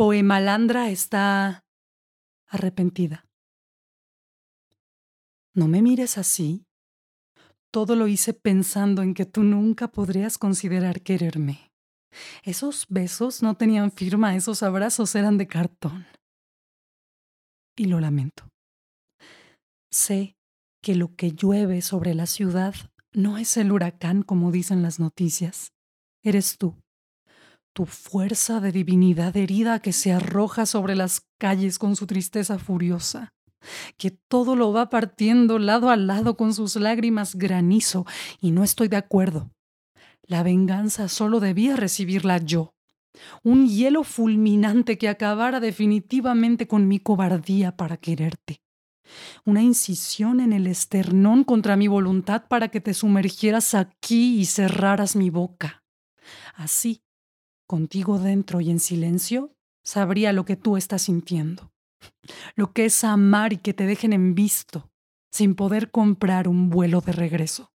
Poemalandra está arrepentida. No me mires así. Todo lo hice pensando en que tú nunca podrías considerar quererme. Esos besos no tenían firma, esos abrazos eran de cartón. Y lo lamento. Sé que lo que llueve sobre la ciudad no es el huracán como dicen las noticias. Eres tú, tu fuerza de divinidad herida que se arroja sobre las calles con su tristeza furiosa, que todo lo va partiendo lado a lado con sus lágrimas granizo, y no estoy de acuerdo. La venganza solo debía recibirla yo. Un hielo fulminante que acabara definitivamente con mi cobardía para quererte una incisión en el esternón contra mi voluntad para que te sumergieras aquí y cerraras mi boca. Así, contigo dentro y en silencio, sabría lo que tú estás sintiendo, lo que es amar y que te dejen en visto, sin poder comprar un vuelo de regreso.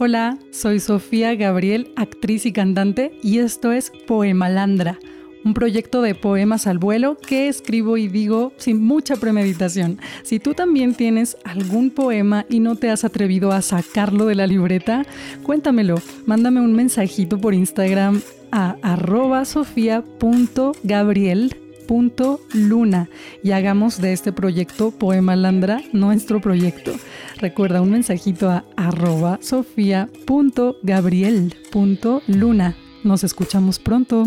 Hola, soy Sofía Gabriel, actriz y cantante, y esto es Poemalandra un proyecto de poemas al vuelo que escribo y digo sin mucha premeditación. Si tú también tienes algún poema y no te has atrevido a sacarlo de la libreta, cuéntamelo. Mándame un mensajito por Instagram a arroba y hagamos de este proyecto Poema Landra nuestro proyecto. Recuerda un mensajito a arroba. Nos escuchamos pronto.